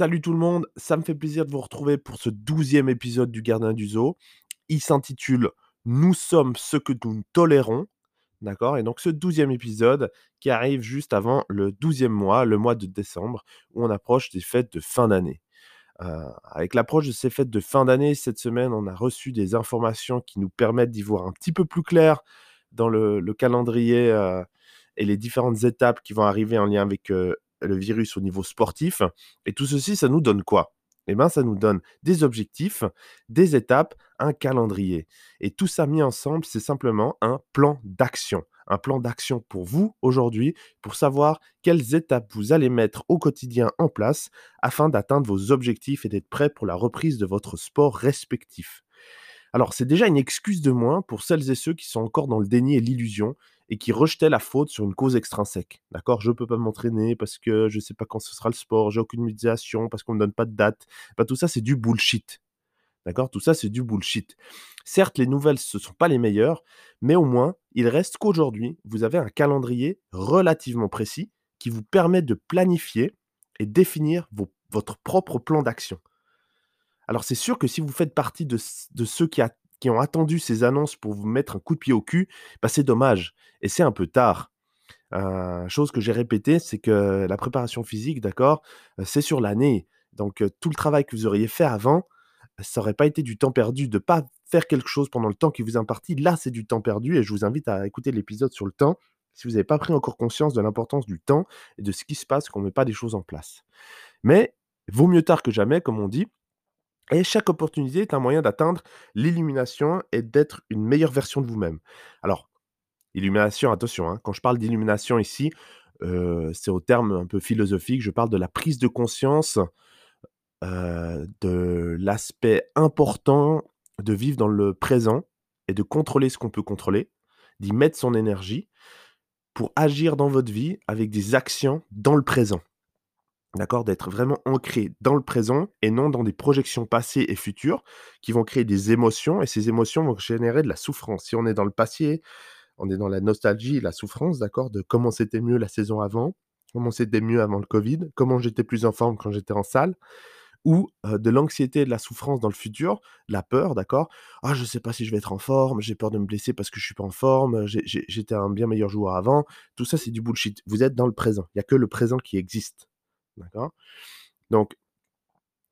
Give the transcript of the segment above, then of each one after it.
Salut tout le monde, ça me fait plaisir de vous retrouver pour ce douzième épisode du Gardien du Zoo. Il s'intitule Nous sommes ce que nous tolérons. D'accord? Et donc ce douzième épisode qui arrive juste avant le douzième mois, le mois de décembre, où on approche des fêtes de fin d'année. Euh, avec l'approche de ces fêtes de fin d'année, cette semaine, on a reçu des informations qui nous permettent d'y voir un petit peu plus clair dans le, calendrier euh, et les différentes étapes qui vont arriver en lien avec euh, le virus au niveau sportif. Et tout ceci, ça nous donne quoi? Eh bien, ça nous donne des objectifs, des étapes, un calendrier. Et tout ça mis ensemble, c'est simplement un plan d'action. Un plan d'action pour vous aujourd'hui, pour savoir quelles étapes vous allez mettre au quotidien en place afin d'atteindre vos objectifs et d'être prêt pour la reprise de votre sport respectif. Alors, c'est déjà une excuse de moins pour celles et ceux qui sont encore dans le déni et l'illusion et qui rejetaient la faute sur une cause extrinsèque. D'accord? Je ne peux pas m'entraîner parce que je ne sais pas quand ce sera le sport, j'ai aucune médiation, parce qu'on ne me donne pas de date. Bah, tout ça, c'est du bullshit. D'accord? Tout ça, c'est du bullshit. Certes, les nouvelles, ce ne sont pas les meilleures, mais au moins, il reste qu'aujourd'hui, vous avez un calendrier relativement précis qui vous permet de planifier et définir votre propre plan d'action. Alors c'est sûr que si vous faites partie de, ceux qui, ont attendu ces annonces pour vous mettre un coup de pied au cul, bah c'est dommage. Et c'est un peu tard. Euh, chose que j'ai répétée, c'est que la préparation physique, d'accord, euh, c'est sur l'année. Donc euh, tout le travail que vous auriez fait avant, ça n'aurait pas été du temps perdu. De ne pas faire quelque chose pendant le temps qui vous est imparti, là c'est du temps perdu. Et je vous invite à écouter l'épisode sur le temps si vous n'avez pas pris encore conscience de l'importance du temps et de ce qui se passe quand on ne met pas des choses en place. Mais vaut mieux tard que jamais, comme on dit. Et chaque opportunité est un moyen d'atteindre l'illumination et d'être une meilleure version de vous-même. Alors, illumination, attention, hein, quand je parle d'illumination ici, euh, c'est au terme un peu philosophique, je parle de la prise de conscience euh, de l'aspect important de vivre dans le présent et de contrôler ce qu'on peut contrôler, d'y mettre son énergie pour agir dans votre vie avec des actions dans le présent. D'accord D'être vraiment ancré dans le présent et non dans des projections passées et futures qui vont créer des émotions et ces émotions vont générer de la souffrance. Si on est dans le passé, on est dans la nostalgie, la souffrance, d'accord, de comment c'était mieux la saison avant, comment c'était mieux avant le Covid, comment j'étais plus en forme quand j'étais en salle, ou de l'anxiété de la souffrance dans le futur, la peur, d'accord Ah, je sais pas si je vais être en forme, j'ai peur de me blesser parce que je suis pas en forme, j'étais un bien meilleur joueur avant. Tout ça, c'est du bullshit. Vous êtes dans le présent. Il n'y a que le présent qui existe. D'accord? Donc,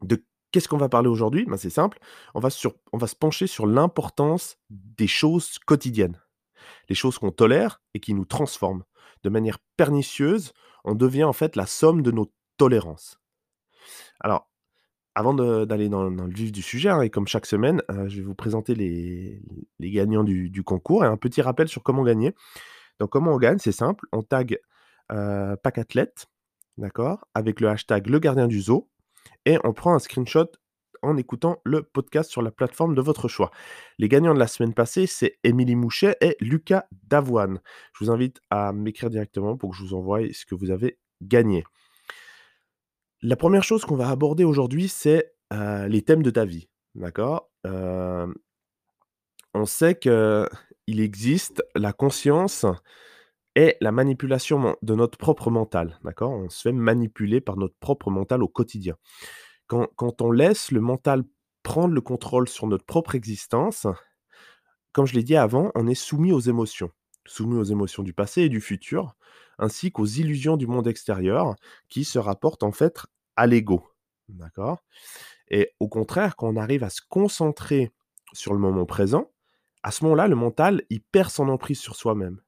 de qu'est-ce qu'on va parler aujourd'hui? Ben, C'est simple, on va, sur, on va se pencher sur l'importance des choses quotidiennes. Les choses qu'on tolère et qui nous transforment. De manière pernicieuse, on devient en fait la somme de nos tolérances. Alors, avant d'aller dans, le vif du sujet, hein, et comme chaque semaine, euh, je vais vous présenter les, gagnants du, concours et un petit rappel sur comment gagner. Donc, comment on gagne? C'est simple, on tag euh, Pack Athlète, d'accord, avec le hashtag le gardien du zoo, et on prend un screenshot en écoutant le podcast sur la plateforme de votre choix. Les gagnants de la semaine passée, c'est Émilie Mouchet et Lucas Davoine. Je vous invite à m'écrire directement pour que je vous envoie ce que vous avez gagné. La première chose qu'on va aborder aujourd'hui, c'est euh, les thèmes de ta vie. D'accord? Euh, On sait qu'il existe la conscience et la manipulation de notre propre mental. D'accord? On se fait manipuler par notre propre mental au quotidien. Quand, quand, on laisse le mental prendre le contrôle sur notre propre existence, comme je l'ai dit avant, on est soumis aux émotions, soumis aux émotions du passé et du futur, ainsi qu'aux illusions du monde extérieur qui se rapportent en fait à l'ego. D'accord? Et au contraire, quand on arrive à se concentrer sur le moment présent, à ce moment-là, le mental, il perd son emprise sur soi-même.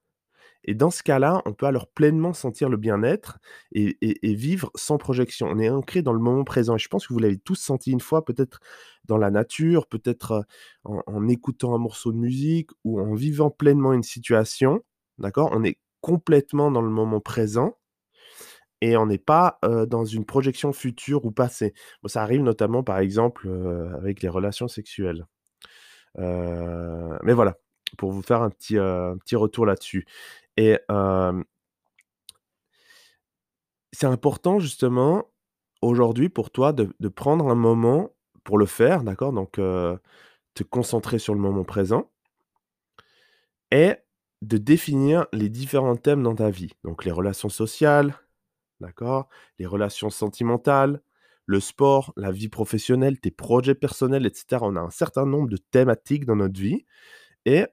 Et dans ce cas-là, on peut alors pleinement sentir le bien-être et, vivre sans projection. On est ancré dans le moment présent. Et je pense que vous l'avez tous senti une fois, peut-être dans la nature, peut-être en, en, écoutant un morceau de musique ou en vivant pleinement une situation. D'accord? On est complètement dans le moment présent et on n'est pas dans une projection future ou passée. ça arrive notamment, par exemple, avec les relations sexuelles. mais voilà, pour vous faire un petit retour là-dessus. Et c'est important justement aujourd'hui pour toi de, prendre un moment pour le faire, d'accord? Donc te concentrer sur le moment présent et de définir les différents thèmes dans ta vie. Donc les relations sociales, d'accord? Les relations sentimentales, le sport, la vie professionnelle, tes projets personnels, etc. On a un certain nombre de thématiques dans notre vie et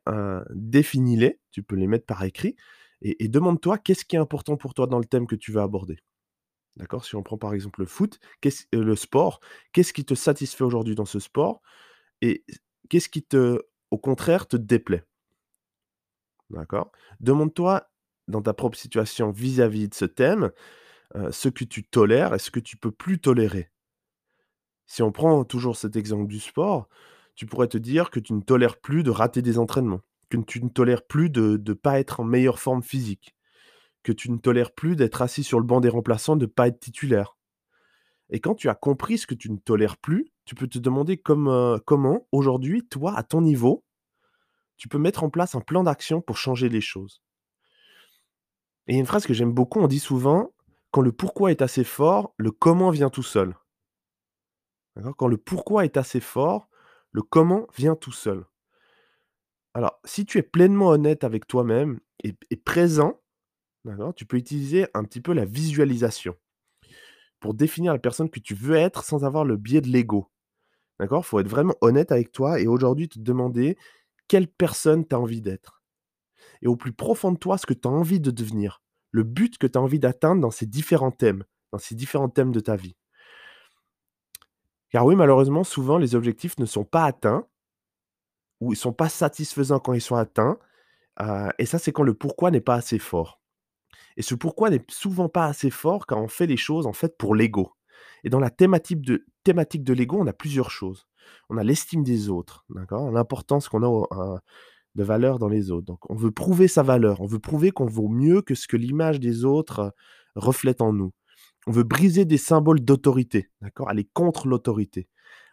définis-les, tu peux les mettre par écrit, et, demande-toi qu'est-ce qui est important pour toi dans le thème que tu vas aborder. D'accord? Si on prend par exemple le foot, euh, le sport, qu'est-ce qui te satisfait aujourd'hui dans ce sport et qu'est-ce qui te, au contraire, te déplaît? D'accord? Demande-toi dans ta propre situation vis-à-vis de ce thème, euh, ce que tu tolères et ce que tu peux plus tolérer. Si on prend toujours cet exemple du sport, tu pourrais te dire que tu ne tolères plus de rater des entraînements, que tu ne tolères plus de ne pas être en meilleure forme physique, que tu ne tolères plus d'être assis sur le banc des remplaçants, de ne pas être titulaire. Et quand tu as compris ce que tu ne tolères plus, tu peux te demander euh, comment, aujourd'hui, toi, à ton niveau, tu peux mettre en place un plan d'action pour changer les choses. Et une phrase que j'aime beaucoup, on dit souvent, quand le pourquoi est assez fort, le comment vient tout seul. Quand le pourquoi est assez fort, le comment vient tout seul. Alors, si tu es pleinement honnête avec toi-même et, présent, tu peux utiliser un petit peu la visualisation pour définir la personne que tu veux être sans avoir le biais de l'ego. D'accord? Il faut être vraiment honnête avec toi et aujourd'hui te demander quelle personne tu as envie d'être. Et au plus profond de toi, ce que tu as envie de devenir. Le but que tu as envie d'atteindre dans ces différents thèmes, dans ces différents thèmes de ta vie. Car oui, malheureusement, souvent, les objectifs ne sont pas atteints ou ils sont pas satisfaisants quand ils sont atteints. Et ça, c'est quand le pourquoi n'est pas assez fort. Et ce pourquoi n'est souvent pas assez fort quand on fait les choses en fait pour l'ego. Et dans la thématique de, thématique de l'ego, on a plusieurs choses. On a l'estime des autres, L'importance qu'on a de valeur dans les autres. Donc, on veut prouver sa valeur, on veut prouver qu'on vaut mieux que ce que l'image des autres euh, reflète en nous. On veut briser des symboles d'autorité, Aller contre l'autorité.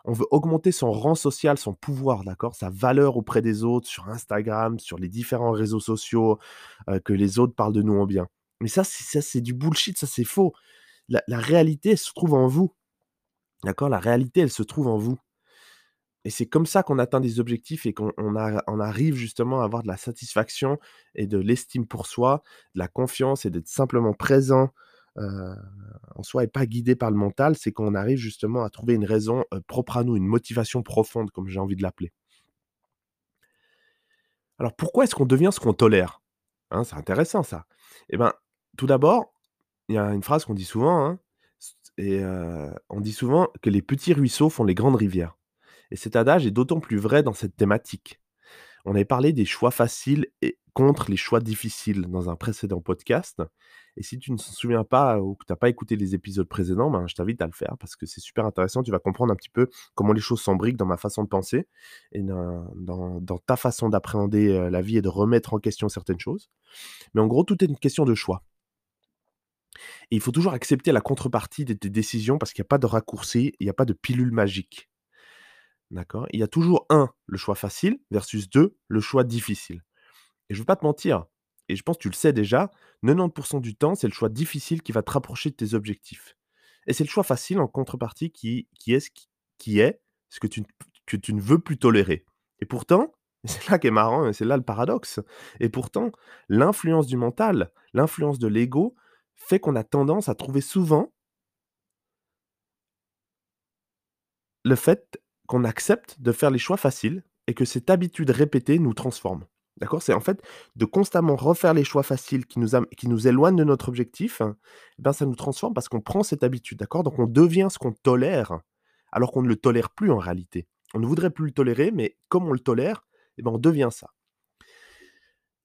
On veut augmenter son rang social, son pouvoir, d'accord? Sa valeur auprès des autres, sur Instagram, sur les différents réseaux sociaux, que les autres parlent de nous en bien. Mais ça, ça, c'est du bullshit, ça, c'est faux. La, réalité, elle se trouve en vous. D'accord? La réalité, elle se trouve en vous. Et c'est comme ça qu'on atteint des objectifs et qu'on on arrive justement à avoir de la satisfaction et de l'estime pour soi, de la confiance et d'être simplement présent en soi et pas guidé par le mental, c'est qu'on arrive justement à trouver une raison propre à nous, une motivation profonde, comme j'ai envie de l'appeler. Alors pourquoi est-ce qu'on devient ce qu'on tolère hein, C'est intéressant ça. Eh bien, tout d'abord, il y a une phrase qu'on dit souvent, hein, et on dit souvent que les petits ruisseaux font les grandes rivières. Et cet adage est d'autant plus vrai dans cette thématique. On avait parlé des choix faciles et contre les choix difficiles dans un précédent podcast. Et si tu ne te souviens pas ou que tu n'as pas écouté les épisodes précédents, ben, je t'invite à le faire parce que c'est super intéressant. Tu vas comprendre un petit peu comment les choses s'embriquent dans ma façon de penser et dans, ta façon d'appréhender la vie et de remettre en question certaines choses. Mais en gros, tout est une question de choix. Et il faut toujours accepter la contrepartie de tes décisions parce qu'il n'y a pas de raccourci, il n'y a pas de pilule magique. D'accord? Il y a toujours un, le choix facile, versus deux, le choix difficile. Et je ne veux pas te mentir, et je pense que tu le sais déjà, 90% du temps, c'est le choix difficile qui va te rapprocher de tes objectifs. Et c'est le choix facile en contrepartie qui, est ce que tu, que tu ne veux plus tolérer. Et pourtant, c'est là qui est marrant, c'est là le paradoxe. Et pourtant, l'influence du mental, l'influence de l'ego, fait qu'on a tendance à trouver souvent le fait qu'on accepte de faire les choix faciles et que cette habitude répétée nous transforme. D'accord? C'est en fait de constamment refaire les choix faciles qui nous, qui nous éloignent de notre objectif, eh ben ça nous transforme parce qu'on prend cette habitude, d'accord? Donc on devient ce qu'on tolère, alors qu'on ne le tolère plus en réalité. On ne voudrait plus le tolérer, mais comme on le tolère, eh ben on devient ça.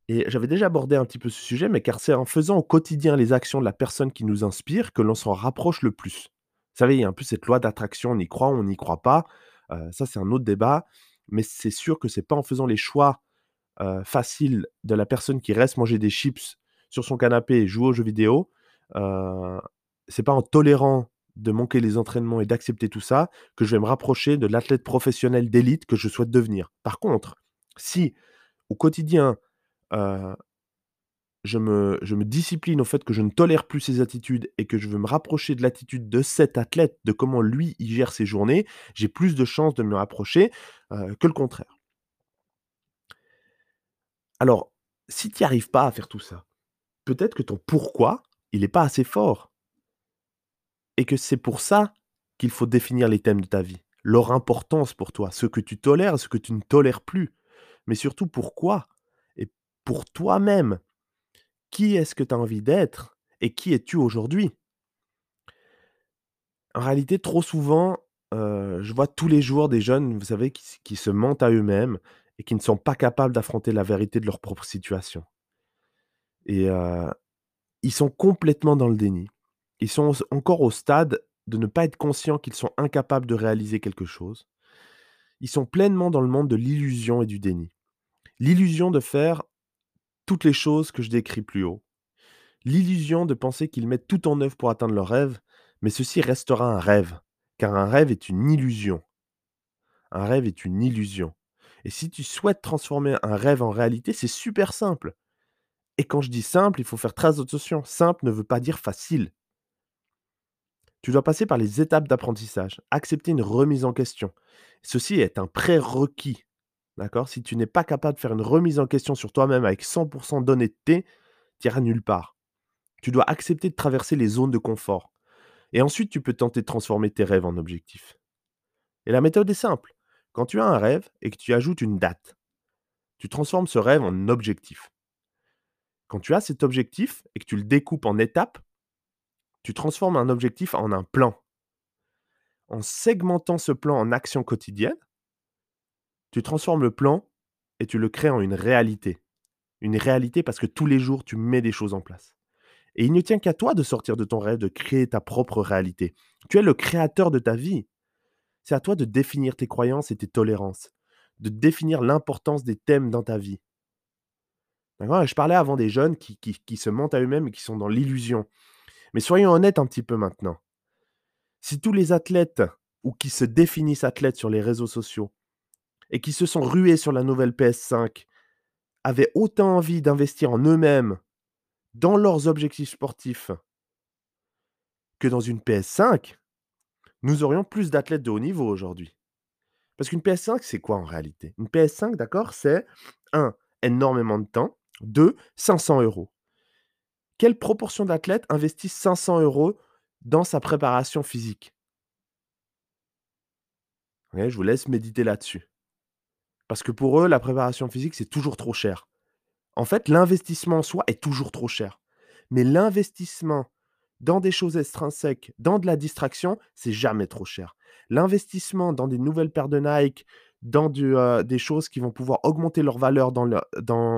Et j'avais déjà abordé un petit peu ce sujet, mais car c'est en faisant au quotidien les actions de la personne qui nous inspire que l'on s'en rapproche le plus. Vous savez, il y a un peu cette loi d'attraction, on y croit, on n'y croit pas. ça, c'est un autre débat. Mais c'est sûr que c'est pas en faisant les choix facile de la personne qui reste manger des chips sur son canapé et jouer aux jeux vidéo, c'est pas en tolérant de manquer les entraînements et d'accepter tout ça que je vais me rapprocher de l'athlète professionnel d'élite que je souhaite devenir. Par contre, si au quotidien, je, me, je me discipline au fait que je ne tolère plus ces attitudes et que je veux me rapprocher de l'attitude de cet athlète, de comment lui il gère ses journées, j'ai plus de chances de me rapprocher que le contraire. Alors, si tu n'y arrives pas à faire tout ça, peut-être que ton pourquoi, il n'est pas assez fort. Et que c'est pour ça qu'il faut définir les thèmes de ta vie, leur importance pour toi, ce que tu tolères, ce que tu ne tolères plus, mais surtout pourquoi? Et pour toi-même. Qui est-ce que tu as envie d'être et qui es-tu aujourd'hui? En réalité, trop souvent, euh, je vois tous les jours des jeunes, vous savez, qui, qui se mentent à eux-mêmes et qui ne sont pas capables d'affronter la vérité de leur propre situation. Et ils sont complètement dans le déni. Ils sont encore au stade de ne pas être conscients qu'ils sont incapables de réaliser quelque chose. Ils sont pleinement dans le monde de l'illusion et du déni. L'illusion de faire toutes les choses que je décris plus haut. L'illusion de penser qu'ils mettent tout en œuvre pour atteindre leur rêve, mais ceci restera un rêve, car un rêve est une illusion. Un rêve est une illusion. Et si tu souhaites transformer un rêve en réalité, c'est super simple. Et quand je dis simple, il faut faire très attention. Simple ne veut pas dire facile. Tu dois passer par les étapes d'apprentissage, accepter une remise en question. Ceci est un prérequis. D'accord? Si tu n'es pas capable de faire une remise en question sur toi-même avec 100% d'honnêteté, tu n'iras nulle part. Tu dois accepter de traverser les zones de confort. Et ensuite, tu peux tenter de transformer tes rêves en objectifs. Et la méthode est simple. Quand tu as un rêve et que tu ajoutes une date, tu transformes ce rêve en objectif. Quand tu as cet objectif et que tu le découpes en étapes, tu transformes un objectif en un plan. En segmentant ce plan en actions quotidiennes, tu transformes le plan et tu le crées en une réalité. Une réalité parce que tous les jours, tu mets des choses en place. Et il ne tient qu'à toi de sortir de ton rêve, de créer ta propre réalité. Tu es le créateur de ta vie. C'est à toi de définir tes croyances et tes tolérances, de définir l'importance des thèmes dans ta vie. Je parlais avant des jeunes qui, qui se mentent à eux-mêmes et qui sont dans l'illusion. Mais soyons honnêtes un petit peu maintenant. Si tous les athlètes ou qui se définissent athlètes sur les réseaux sociaux et qui se sont rués sur la nouvelle PS5 avaient autant envie d'investir en eux-mêmes, dans leurs objectifs sportifs, que dans une PS5, nous aurions plus d'athlètes de haut niveau aujourd'hui. Parce qu'une PS5, c'est quoi en réalité? Une PS5, d'accord, c'est 1. énormément de temps, 2. 500 euros. Quelle proportion d'athlètes investissent 500 euros dans sa préparation physique? Je vous laisse méditer là-dessus. Parce que pour eux, la préparation physique, c'est toujours trop cher. En fait, l'investissement en soi est toujours trop cher. Mais l'investissement dans des choses extrinsèques, dans de la distraction, c'est jamais trop cher. L'investissement dans des nouvelles paires de Nike, dans des choses qui vont pouvoir augmenter leur valeur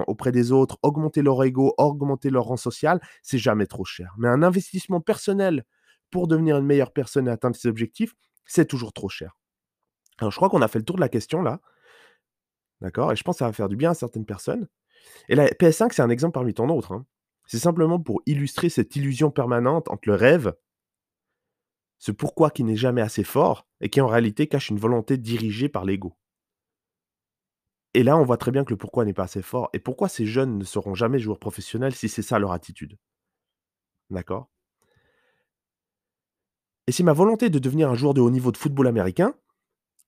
auprès des autres, augmenter leur ego, augmenter leur rang social, c'est jamais trop cher. Mais un investissement personnel pour devenir une meilleure personne et atteindre ses objectifs, c'est toujours trop cher. Alors je crois qu'on a fait le tour de la question là. D'accord? Et je pense que ça va faire du bien à certaines personnes. Et la PS5, c'est un exemple parmi tant d'autres. Hein. C'est simplement pour illustrer cette illusion permanente entre le rêve, ce pourquoi qui n'est jamais assez fort, et qui en réalité cache une volonté dirigée par l'ego. Et là, on voit très bien que le pourquoi n'est pas assez fort. Et pourquoi ces jeunes ne seront jamais joueurs professionnels si c'est ça leur attitude D'accord? Et si ma volonté de devenir un joueur de haut niveau de football américain,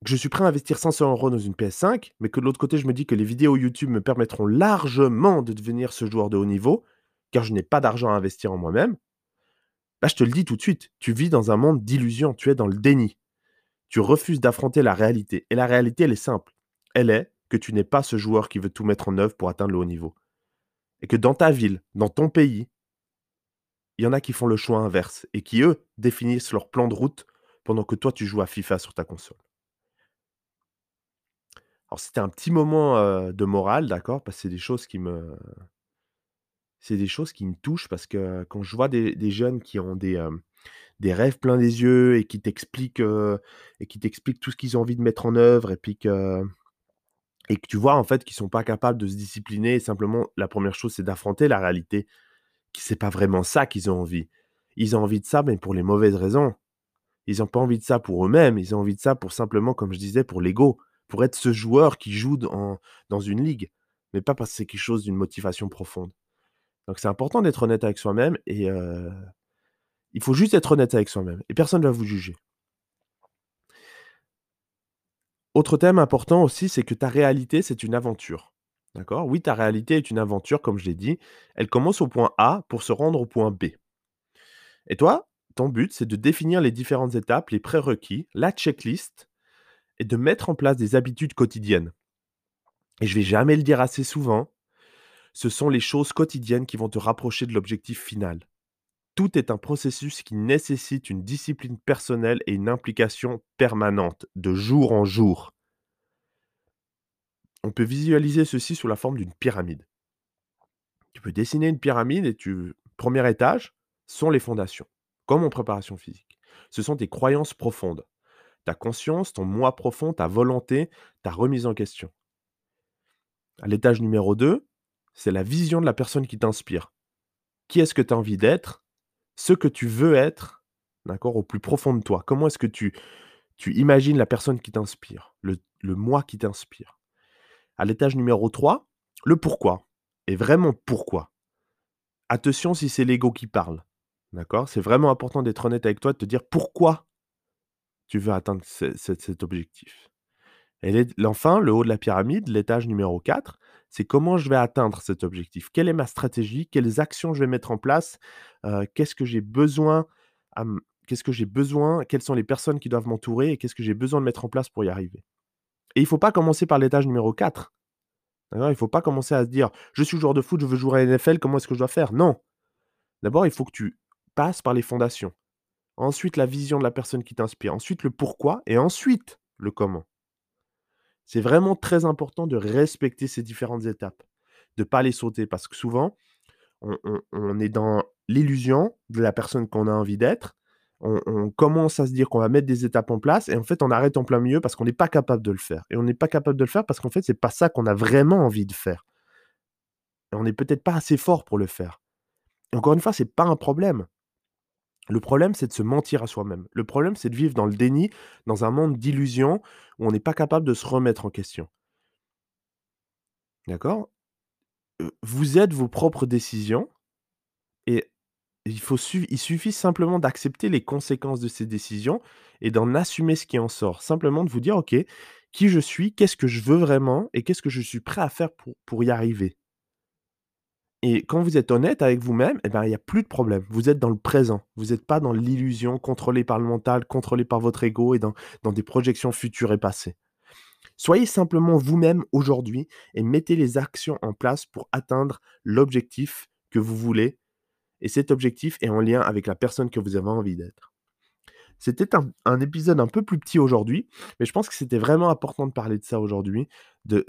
que je suis prêt à investir 500 euros dans une PS5, mais que de l'autre côté, je me dis que les vidéos YouTube me permettront largement de devenir ce joueur de haut niveau, car je n'ai pas d'argent à investir en moi-même, là, je te le dis tout de suite, tu vis dans un monde d'illusions, tu es dans le déni. Tu refuses d'affronter la réalité. Et la réalité, elle est simple. Elle est que tu n'es pas ce joueur qui veut tout mettre en œuvre pour atteindre le haut niveau. Et que dans ta ville, dans ton pays, il y en a qui font le choix inverse et qui, eux, définissent leur plan de route pendant que toi, tu joues à FIFA sur ta console. Alors, c'était un petit moment de morale, d'accord Parce que c'est des choses qui me. C'est des choses qui me touchent parce que quand je vois des, jeunes qui ont des, des rêves plein des yeux et qui t'expliquent et qui t'expliquent tout ce qu'ils ont envie de mettre en œuvre et puis que et que tu vois en fait qu'ils sont pas capables de se discipliner. simplement, la première chose, c'est d'affronter la réalité. Que c'est pas vraiment ça qu'ils ont envie. Ils ont envie de ça, mais pour les mauvaises raisons. Ils n'ont pas envie de ça pour eux-mêmes. Ils ont envie de ça pour simplement, comme je disais, pour l'ego, pour être ce joueur qui joue dans, dans une ligue, mais pas parce que c'est quelque chose d'une motivation profonde. Donc c'est important d'être honnête avec soi-même et il faut juste être honnête avec soi-même et personne ne va vous juger. Autre thème important aussi, c'est que ta réalité, c'est une aventure. D'accord? Oui, ta réalité est une aventure, comme je l'ai dit. Elle commence au point A pour se rendre au point B. Et toi, ton but, c'est de définir les différentes étapes, les prérequis, la checklist et de mettre en place des habitudes quotidiennes. Et je vais jamais le dire assez souvent, ce sont les choses quotidiennes qui vont te rapprocher de l'objectif final. Tout est un processus qui nécessite une discipline personnelle et une implication permanente, de jour en jour. On peut visualiser ceci sous la forme d'une pyramide. Tu peux dessiner une pyramide et tu premier étage sont les fondations, comme en préparation physique. Ce sont tes croyances profondes, ta conscience, ton moi profond, ta volonté, ta remise en question. À l'étage numéro 2, c'est la vision de la personne qui t'inspire. Qui est-ce que tu as envie d'être? Ce que tu veux être, d'accord, au plus profond de toi. Comment est-ce que tu, tu imagines la personne qui t'inspire, le, moi qui t'inspire? À l'étage numéro 3, le pourquoi. Et vraiment pourquoi? Attention si c'est l'ego qui parle. D'accord? C'est vraiment important d'être honnête avec toi, de te dire pourquoi tu veux atteindre cet objectif. Et enfin, le haut de la pyramide, l'étage numéro 4, c'est comment je vais atteindre cet objectif? Quelle est ma stratégie? Quelles actions je vais mettre en place? Euh, Qu'est-ce que j'ai besoin Qu'est-ce que j'ai besoin? Quelles sont les personnes qui doivent m'entourer? Et qu'est-ce que j'ai besoin de mettre en place pour y arriver? Et il ne faut pas commencer par l'étage numéro 4. Il ne faut pas commencer à se dire je suis joueur de foot, je veux jouer à NFL, comment est-ce que je dois faire Non. D'abord, il faut que tu passes par les fondations. Ensuite, la vision de la personne qui t'inspire. Ensuite, le pourquoi. Et ensuite, le comment. C'est vraiment très important de respecter ces différentes étapes, de ne pas les sauter, parce que souvent, on, est dans l'illusion de la personne qu'on a envie d'être, on, commence à se dire qu'on va mettre des étapes en place, et en fait, on arrête en plein milieu parce qu'on n'est pas capable de le faire. Et on n'est pas capable de le faire parce qu'en fait, c'est pas ça qu'on a vraiment envie de faire. Et on n'est peut-être pas assez fort pour le faire. Encore une fois, c'est pas un problème. Le problème, c'est de se mentir à soi-même. Le problème, c'est de vivre dans le déni, dans un monde d'illusions où on n'est pas capable de se remettre en question. D'accord? Vous êtes vos propres décisions et il, suffit simplement d'accepter les conséquences de ces décisions et d'en assumer ce qui en sort. Simplement de vous dire, OK, qui je suis, qu'est-ce que je veux vraiment et qu'est-ce que je suis prêt à faire pour y arriver? Et quand vous êtes honnête avec vous-même, eh ben, il n'y a plus de problème. Vous êtes dans le présent. Vous n'êtes pas dans l'illusion, contrôlée par le mental, contrôlée par votre ego et dans, dans des projections futures et passées. Soyez simplement vous-même aujourd'hui et mettez les actions en place pour atteindre l'objectif que vous voulez. Et cet objectif est en lien avec la personne que vous avez envie d'être. C'était un, un, épisode un peu plus petit aujourd'hui, mais je pense que c'était vraiment important de parler de ça aujourd'hui,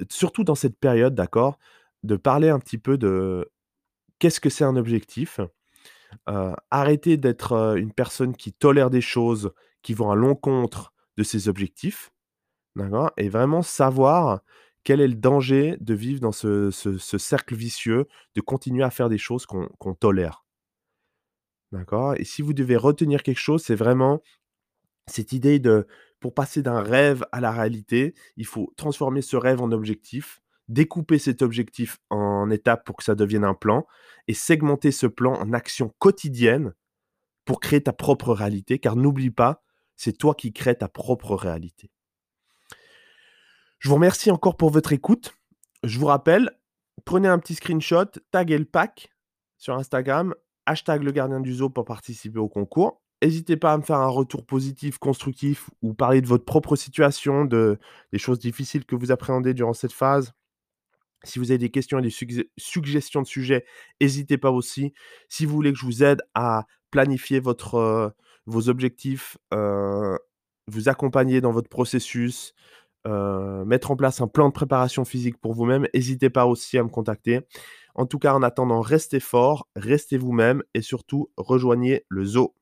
surtout dans cette période, d'accord, de parler un petit peu de, qu'est-ce que c'est un objectif? Arrêter d'être une personne qui tolère des choses qui vont à l'encontre de ses objectifs, d'accord? Et vraiment savoir quel est le danger de vivre dans ce, cercle vicieux, de continuer à faire des choses qu'on tolère. D'accord? Et si vous devez retenir quelque chose, c'est vraiment cette idée de, pour passer d'un rêve à la réalité, il faut transformer ce rêve en objectif découper cet objectif en étapes pour que ça devienne un plan et segmenter ce plan en actions quotidiennes pour créer ta propre réalité, car n'oublie pas, c'est toi qui crées ta propre réalité. Je vous remercie encore pour votre écoute. Je vous rappelle, prenez un petit screenshot, taguez le pack sur Instagram, hashtag le gardien du zoo pour participer au concours. N'hésitez pas à me faire un retour positif, constructif ou parler de votre propre situation, de, des choses difficiles que vous appréhendez durant cette phase. Si vous avez des questions et des suggestions de sujets, n'hésitez pas aussi. Si vous voulez que je vous aide à planifier votre, euh, vos objectifs, euh, vous accompagner dans votre processus, euh, mettre en place un plan de préparation physique pour vous-même, n'hésitez pas aussi à me contacter. En tout cas, en attendant, restez fort, restez vous-même et surtout, rejoignez le zoo.